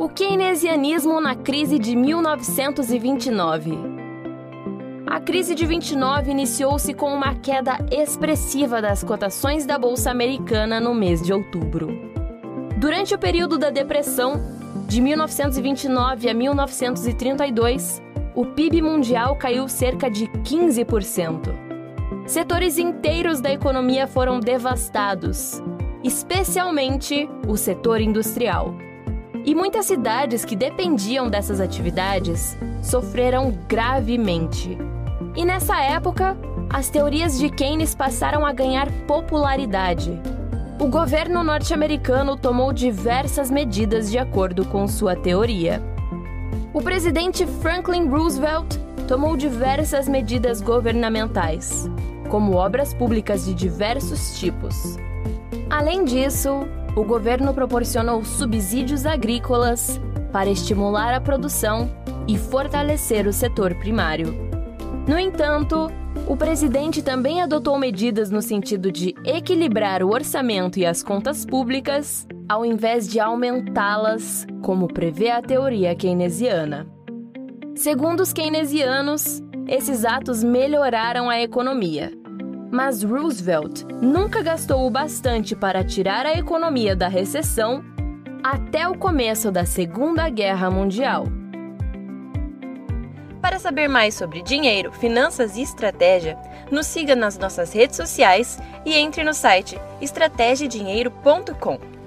O keynesianismo na crise de 1929. A crise de 29 iniciou-se com uma queda expressiva das cotações da bolsa americana no mês de outubro. Durante o período da depressão, de 1929 a 1932, o PIB mundial caiu cerca de 15%. Setores inteiros da economia foram devastados, especialmente o setor industrial. E muitas cidades que dependiam dessas atividades sofreram gravemente. E nessa época, as teorias de Keynes passaram a ganhar popularidade. O governo norte-americano tomou diversas medidas de acordo com sua teoria. O presidente Franklin Roosevelt tomou diversas medidas governamentais, como obras públicas de diversos tipos. Além disso, o governo proporcionou subsídios agrícolas para estimular a produção e fortalecer o setor primário. No entanto, o presidente também adotou medidas no sentido de equilibrar o orçamento e as contas públicas, ao invés de aumentá-las, como prevê a teoria keynesiana. Segundo os keynesianos, esses atos melhoraram a economia. Mas Roosevelt nunca gastou o bastante para tirar a economia da recessão até o começo da Segunda Guerra Mundial. Para saber mais sobre dinheiro, finanças e estratégia, nos siga nas nossas redes sociais e entre no site estrategiadinheiro.com.